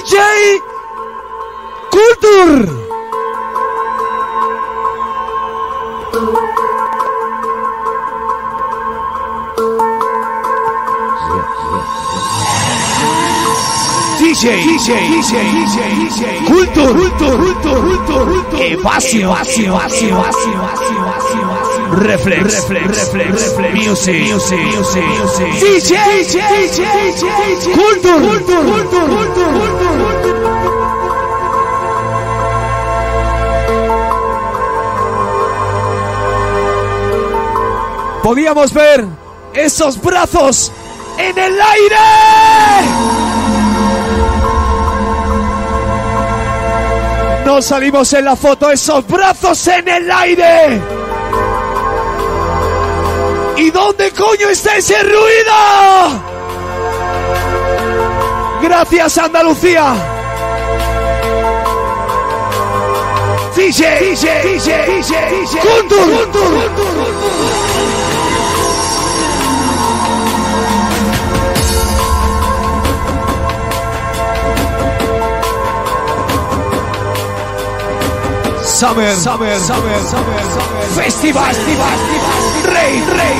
DJ Culture. DJ, DJ, DJ, DJ, Culture, Culture, Culture, Culture, Culture, Evasio, Evasio, Evasio, Evasio, Evasio, Reflex, Reflex, Reflex, Reflex, Music, Music, Music, Music, DJ, DJ, DJ, DJ, Culture, Culture, Culture, Culture, Culture. Podíamos ver esos brazos en el aire. No salimos en la foto, esos brazos en el aire. ¿Y dónde coño está ese ruido? Gracias Andalucía. DJ, DJ, DJ, DJ, Summer, Summer, Summer, Summer. Festival, Festival. Rey, Rey.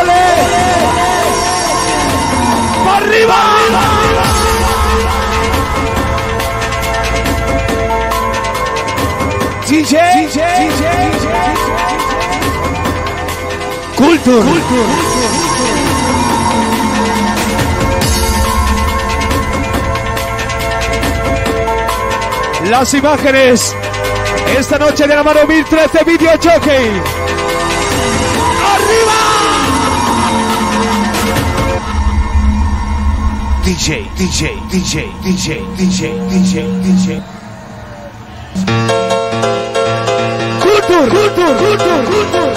¡Ole! ¡Para arriba! DJ, DJ, DJ, Culture. Las imágenes esta noche de la mano 1013 Video Jockey. ¡Arriba! DJ, DJ, DJ, DJ, DJ, DJ, DJ. Culture, culture, culture, culture.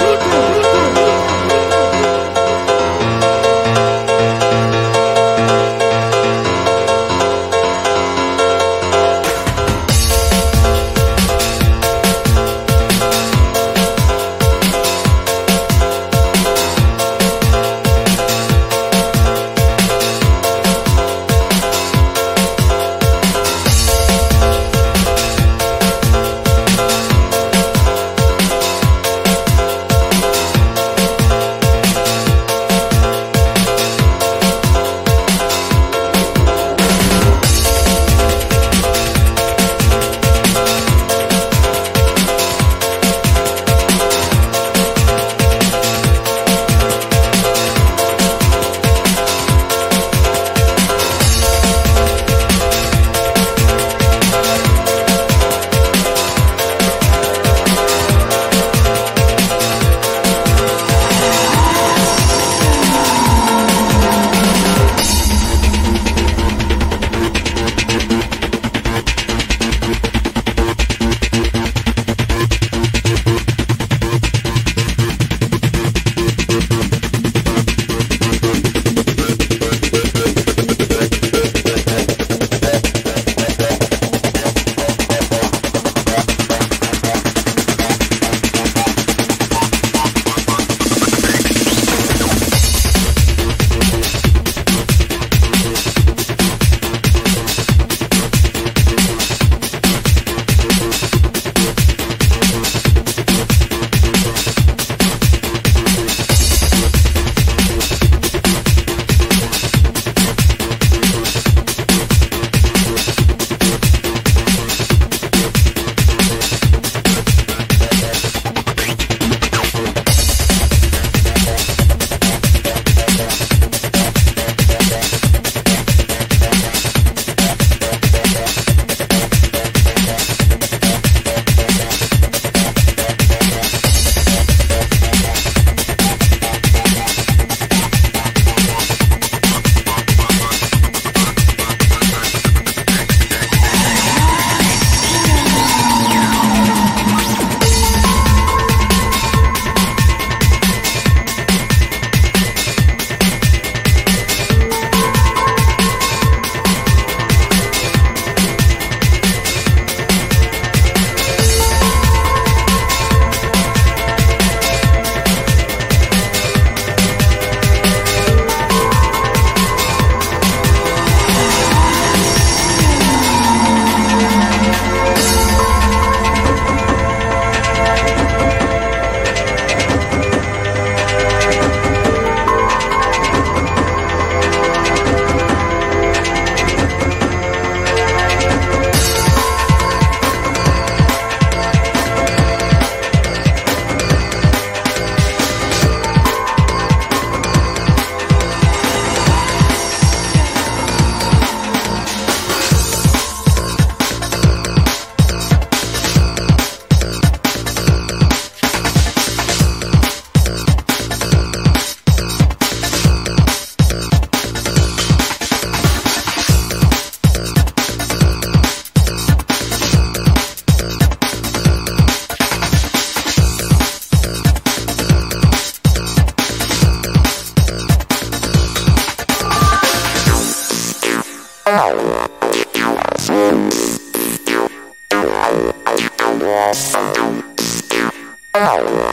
Se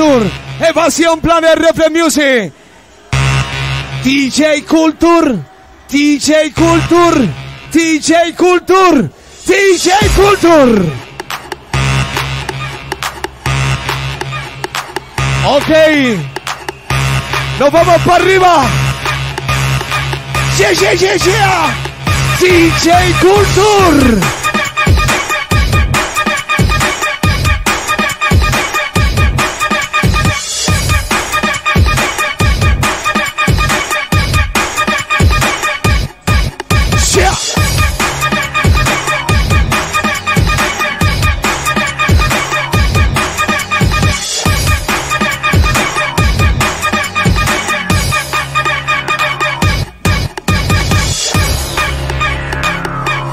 Culture. Evasión Planet Reflex Music. DJ Culture. DJ Culture. DJ Culture. DJ Culture. Ok. Nos vamos para arriba. Yeah, yeah, yeah, yeah. DJ Culture.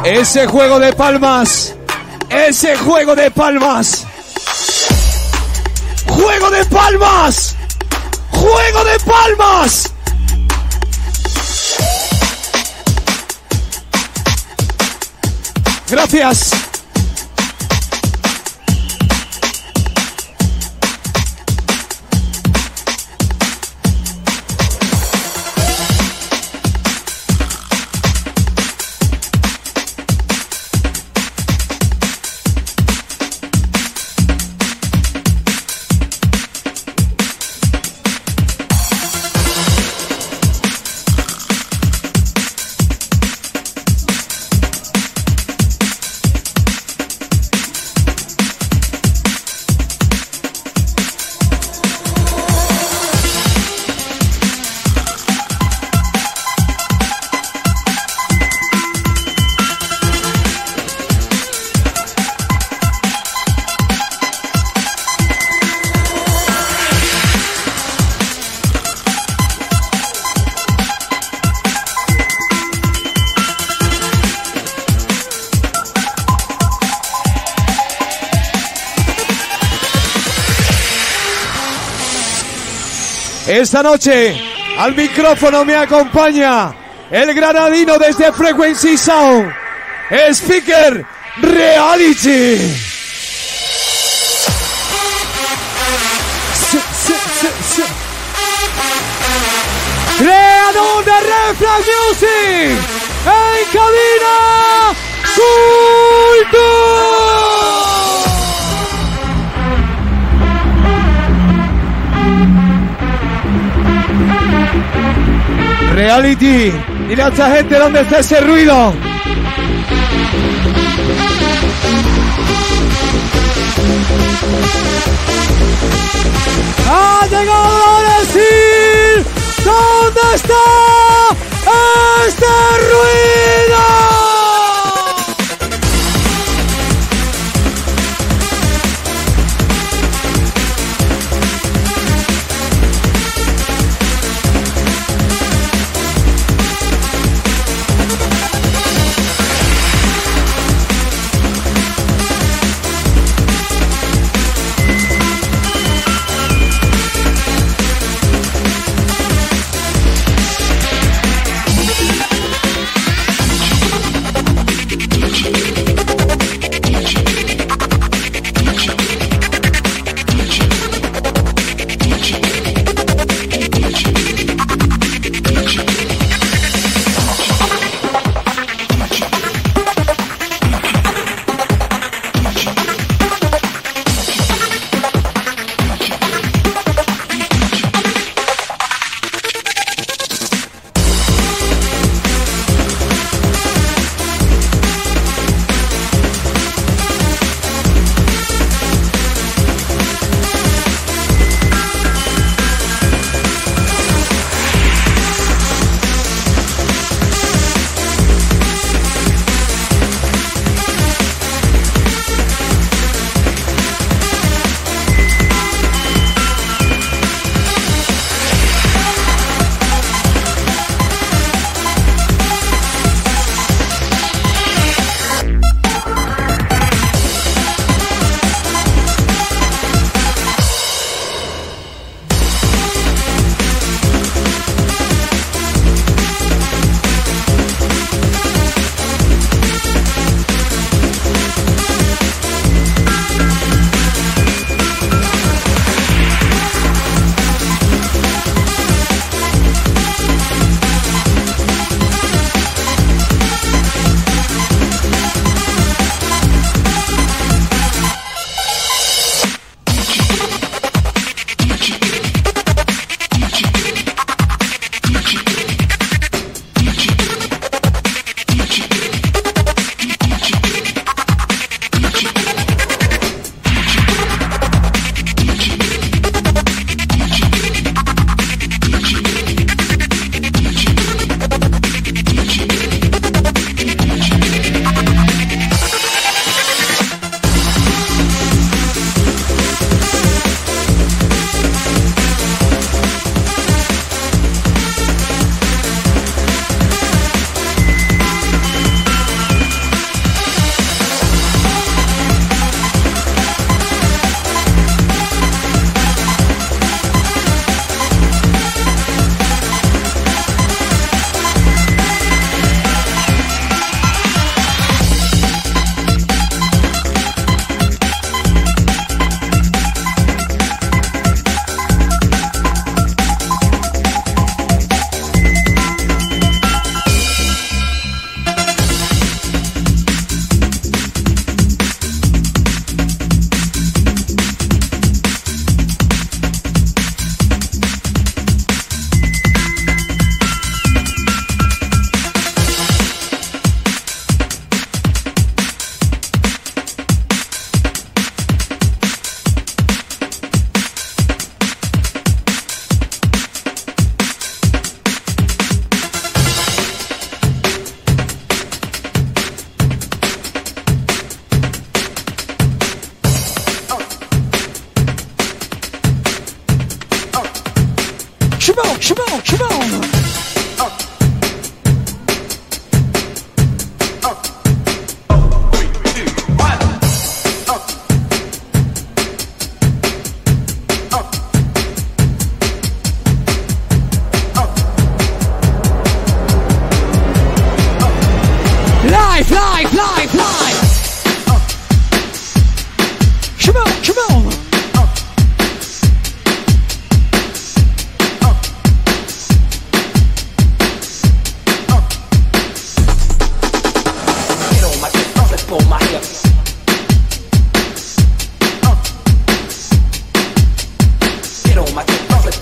Ese juego de palmas. Ese juego de palmas. Juego de palmas. Juego de palmas. Gracias. Esta noche al micrófono me acompaña el granadino desde Frequency Sound, Speaker Reality. Creador de Reflex Music en cabina Cultura. Reality. Dile a esta gente dónde está ese ruido. Ha llegado a decir dónde está este ruido.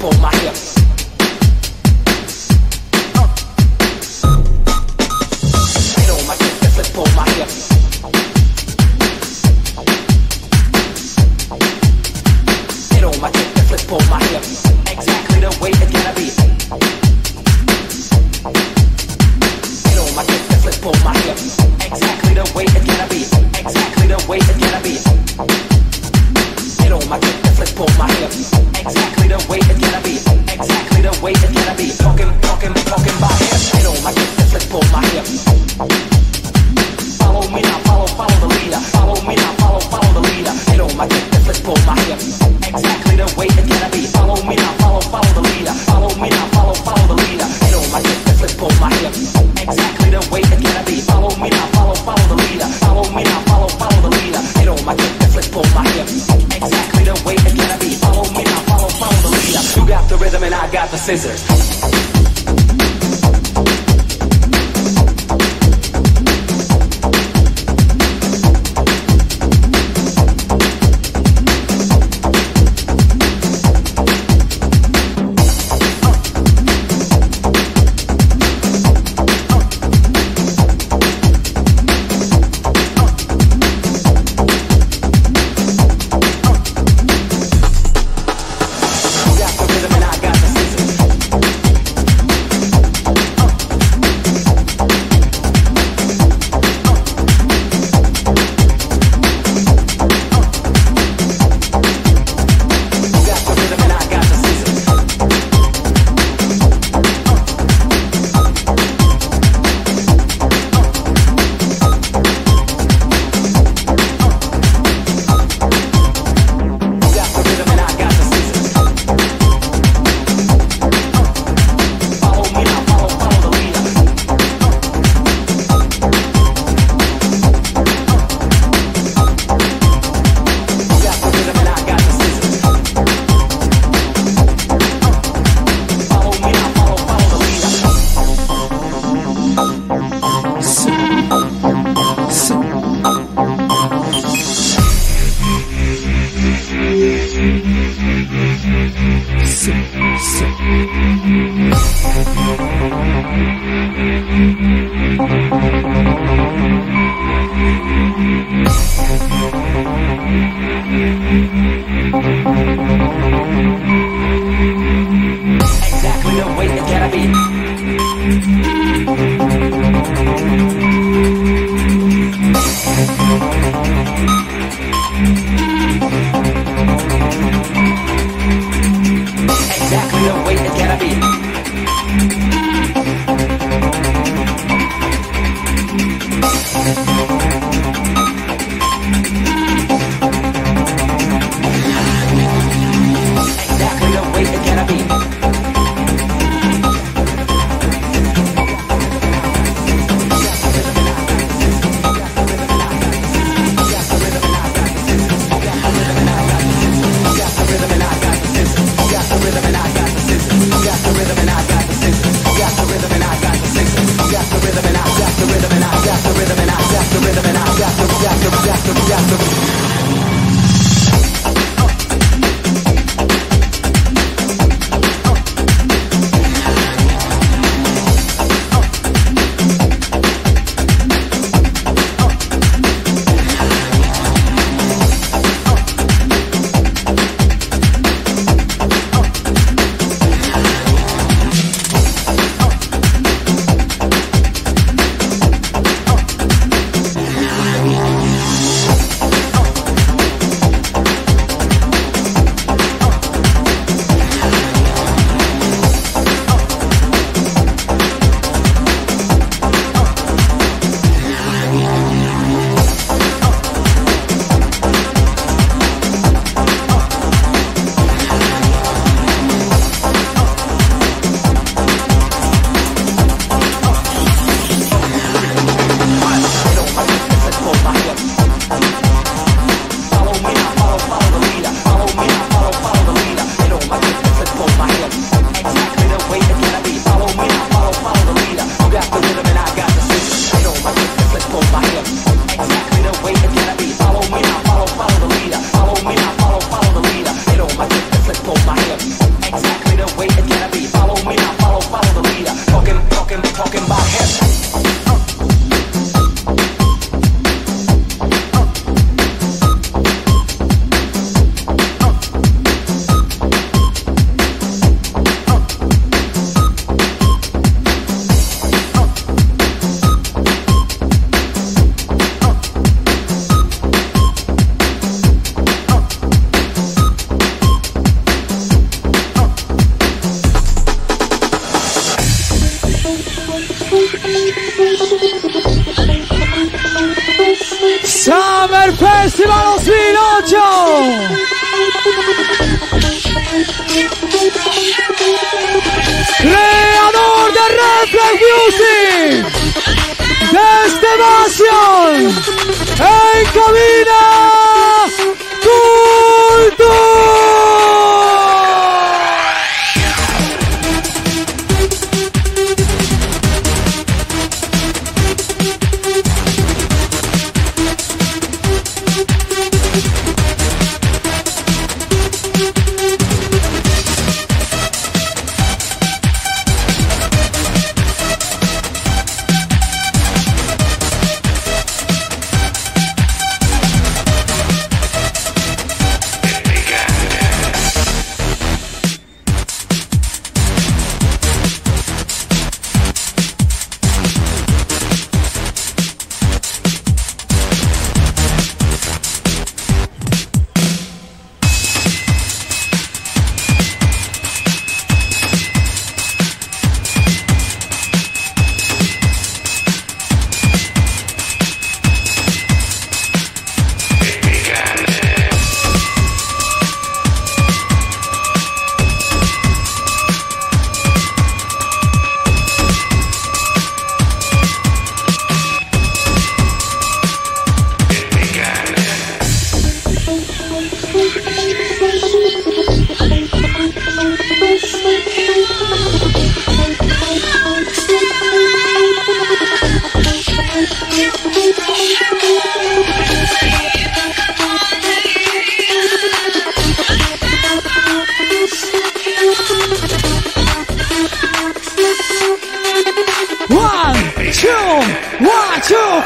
Rhythm and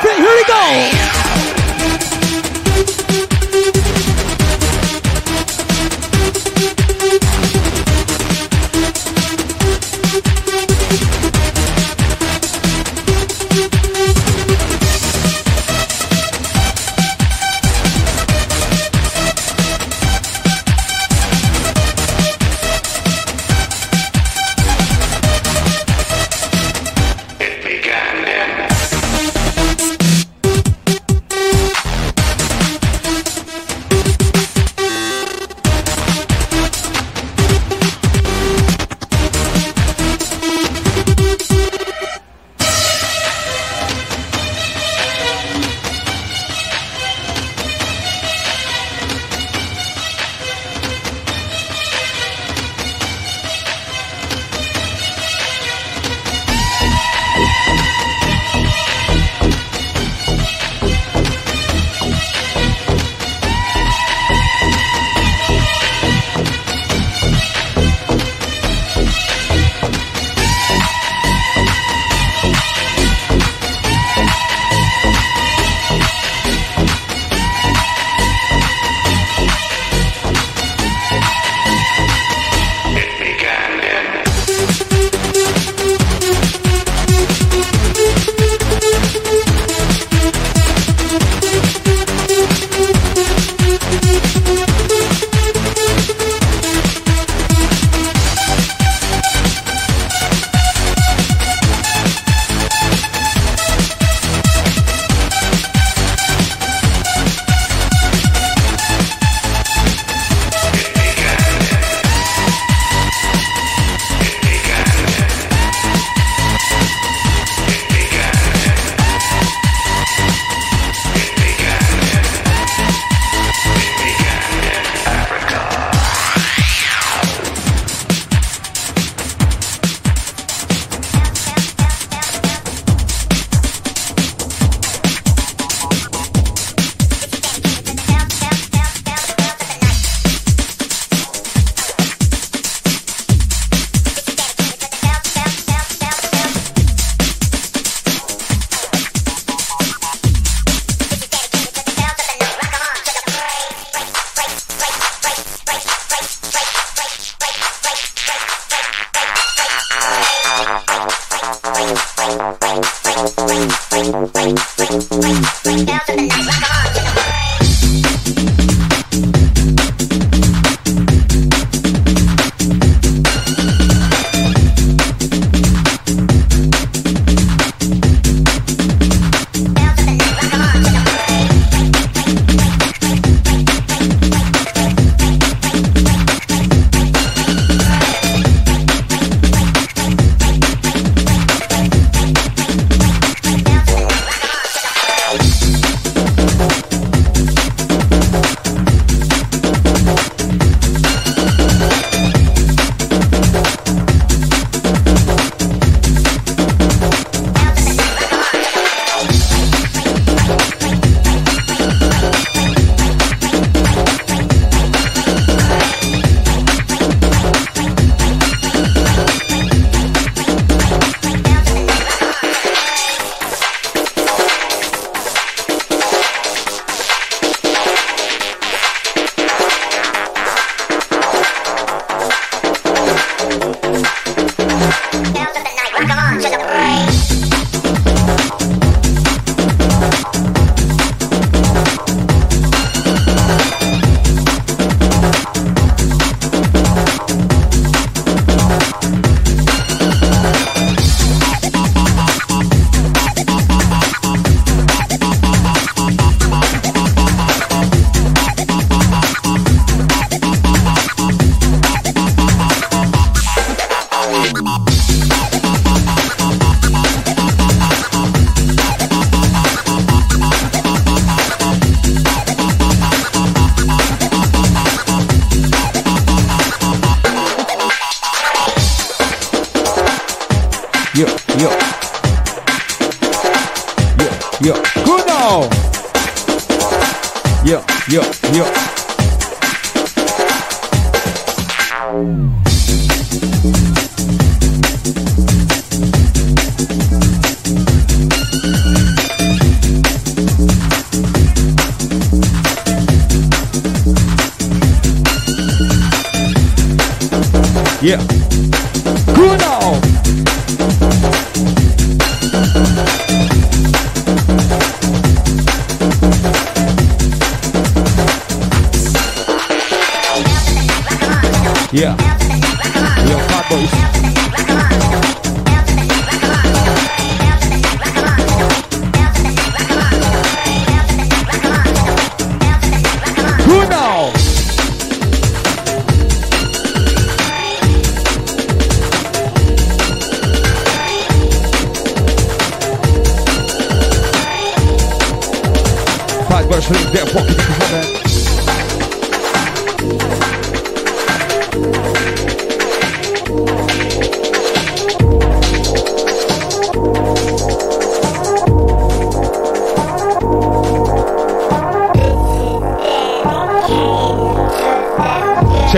Here he goes.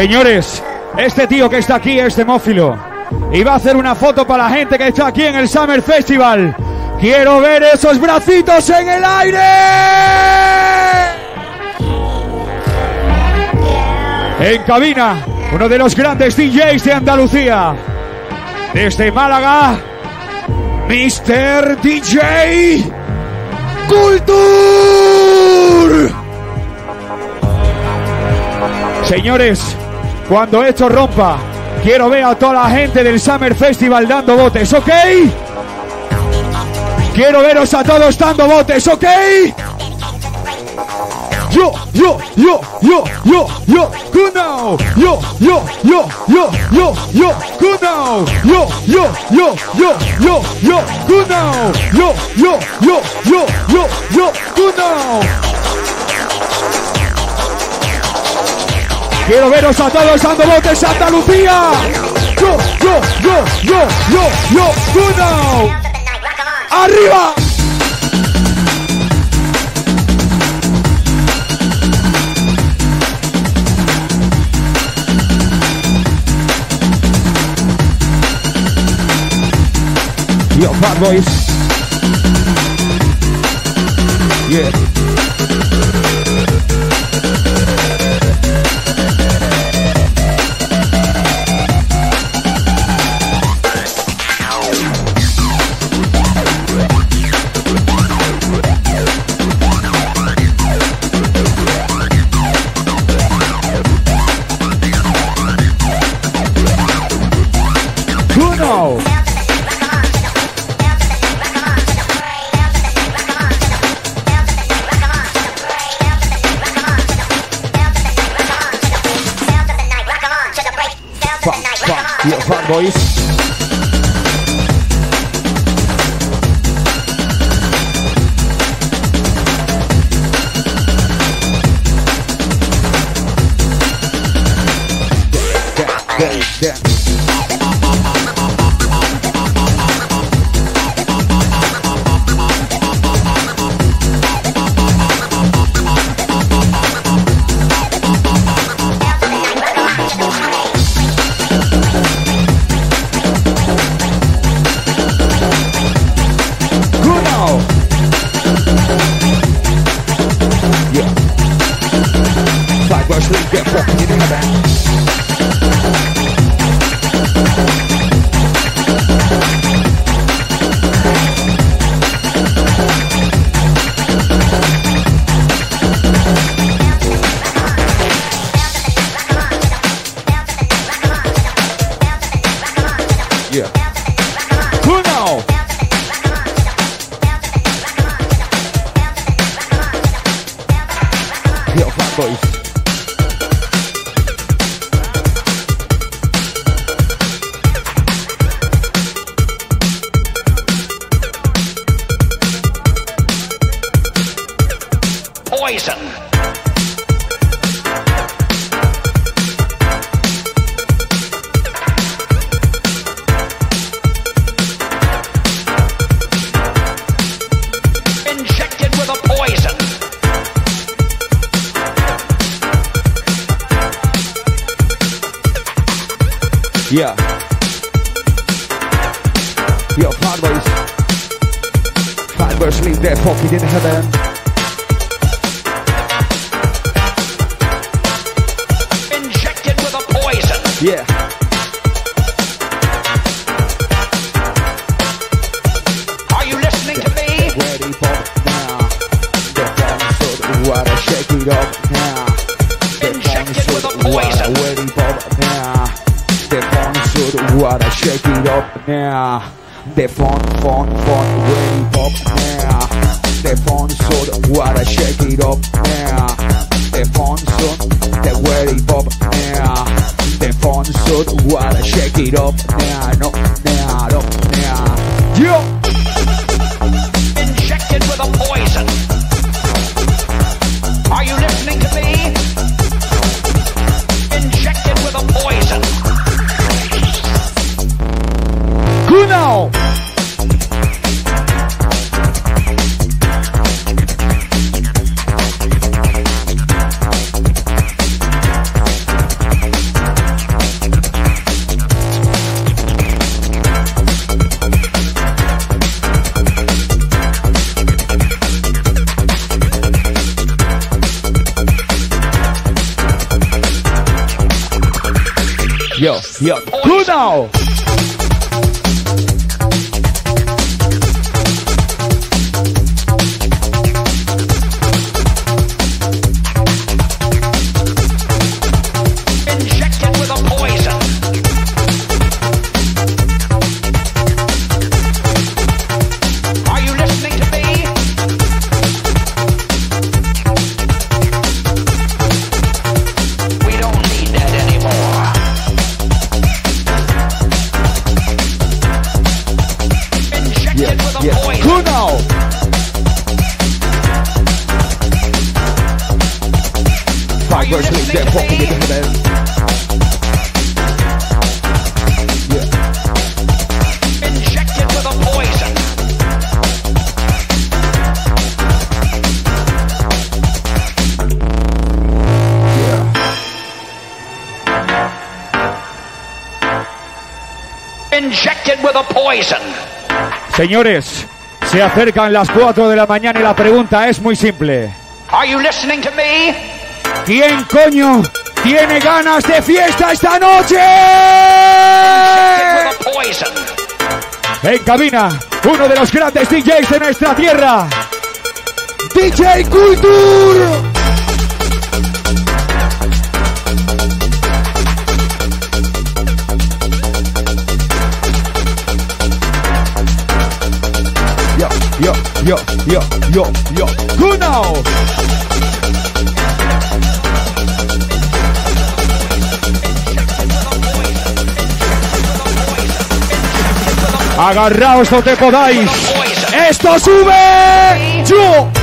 Señores, este tío que está aquí es demófilo y va a hacer una foto para la gente que está aquí en el Summer Festival. Quiero ver esos bracitos en el aire. En cabina, uno de los grandes DJs de Andalucía. Desde Málaga, Mr. DJ Culture. Señores, cuando esto rompa, quiero ver a toda la gente del Summer Festival dando botes, ¿ok? Quiero veros a todos dando botes, ¿ok? Yo, yo, yo, yo, yo, yo, good now. Yo, yo, yo, yo, yo, yo, good now. Yo, yo, yo, yo, yo, yo, good now. Yo, yo, yo, yo, yo, yo, good now. Quiero veros a todos dando botes Santa Lucía. Yo, yo, yo, yo, yo, yo, good now. ¡Arriba! Yo, bad boys. Yeah. Water shake it up now. The phone, phone, phone ready for now. The phone so water shake it up now. The phone so the ready for now. The phone so water shake it up now. No, now, no, now. Yo! Injected with a poison. Kuno. Yo, yo, Kuno. Injected Yeah. Injected with a poison. Yeah. Injected with a poison. Señores, se acercan las 4 de la mañana y la pregunta es muy simple. Are you listening to me? ¿Quién coño tiene ganas de fiesta esta noche? En cabina, uno de los grandes DJs de nuestra tierra. DJ Culture. Yo, yo, yo, yo, yo, yo. Kuno. Agarraos donde podáis. Poison. ¡Esto sube! ¡Yo!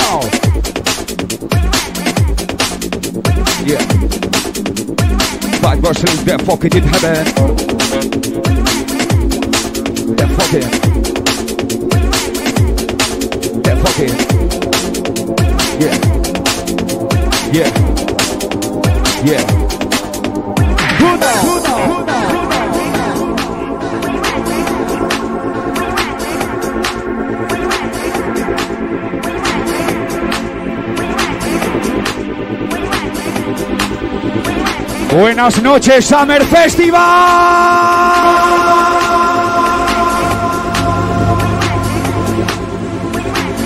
Uno. Yeah. Five verses, they're fucking in heaven. They're fucking. They're fucking. Yeah. Yeah. Yeah. Buenas noches, Summer Festival.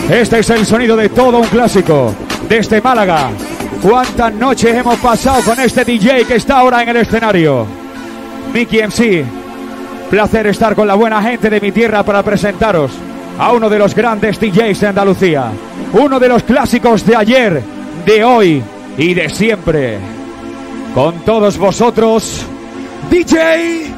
Este es el sonido de todo un clásico desde Málaga. ¿Cuántas noches hemos pasado con este DJ que está ahora en el escenario? Mickey MC. Placer estar con la buena gente de mi tierra para presentaros a uno de los grandes DJs de Andalucía. Uno de los clásicos de ayer, de hoy y de siempre. Con todos vosotros, DJ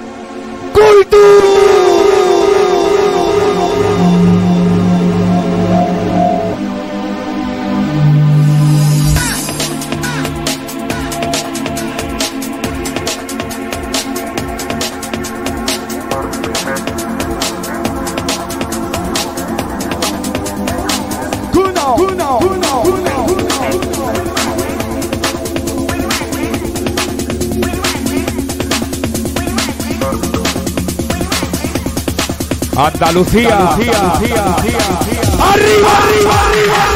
Uno, uno, uno, uno, Andalucía, arriba, arriba, Yeah.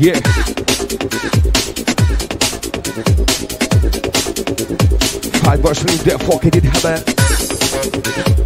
Yeah. Five version, therefore, can it have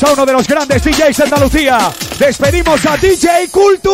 a uno de los grandes DJs de Andalucía. Despedimos a DJ Cultu.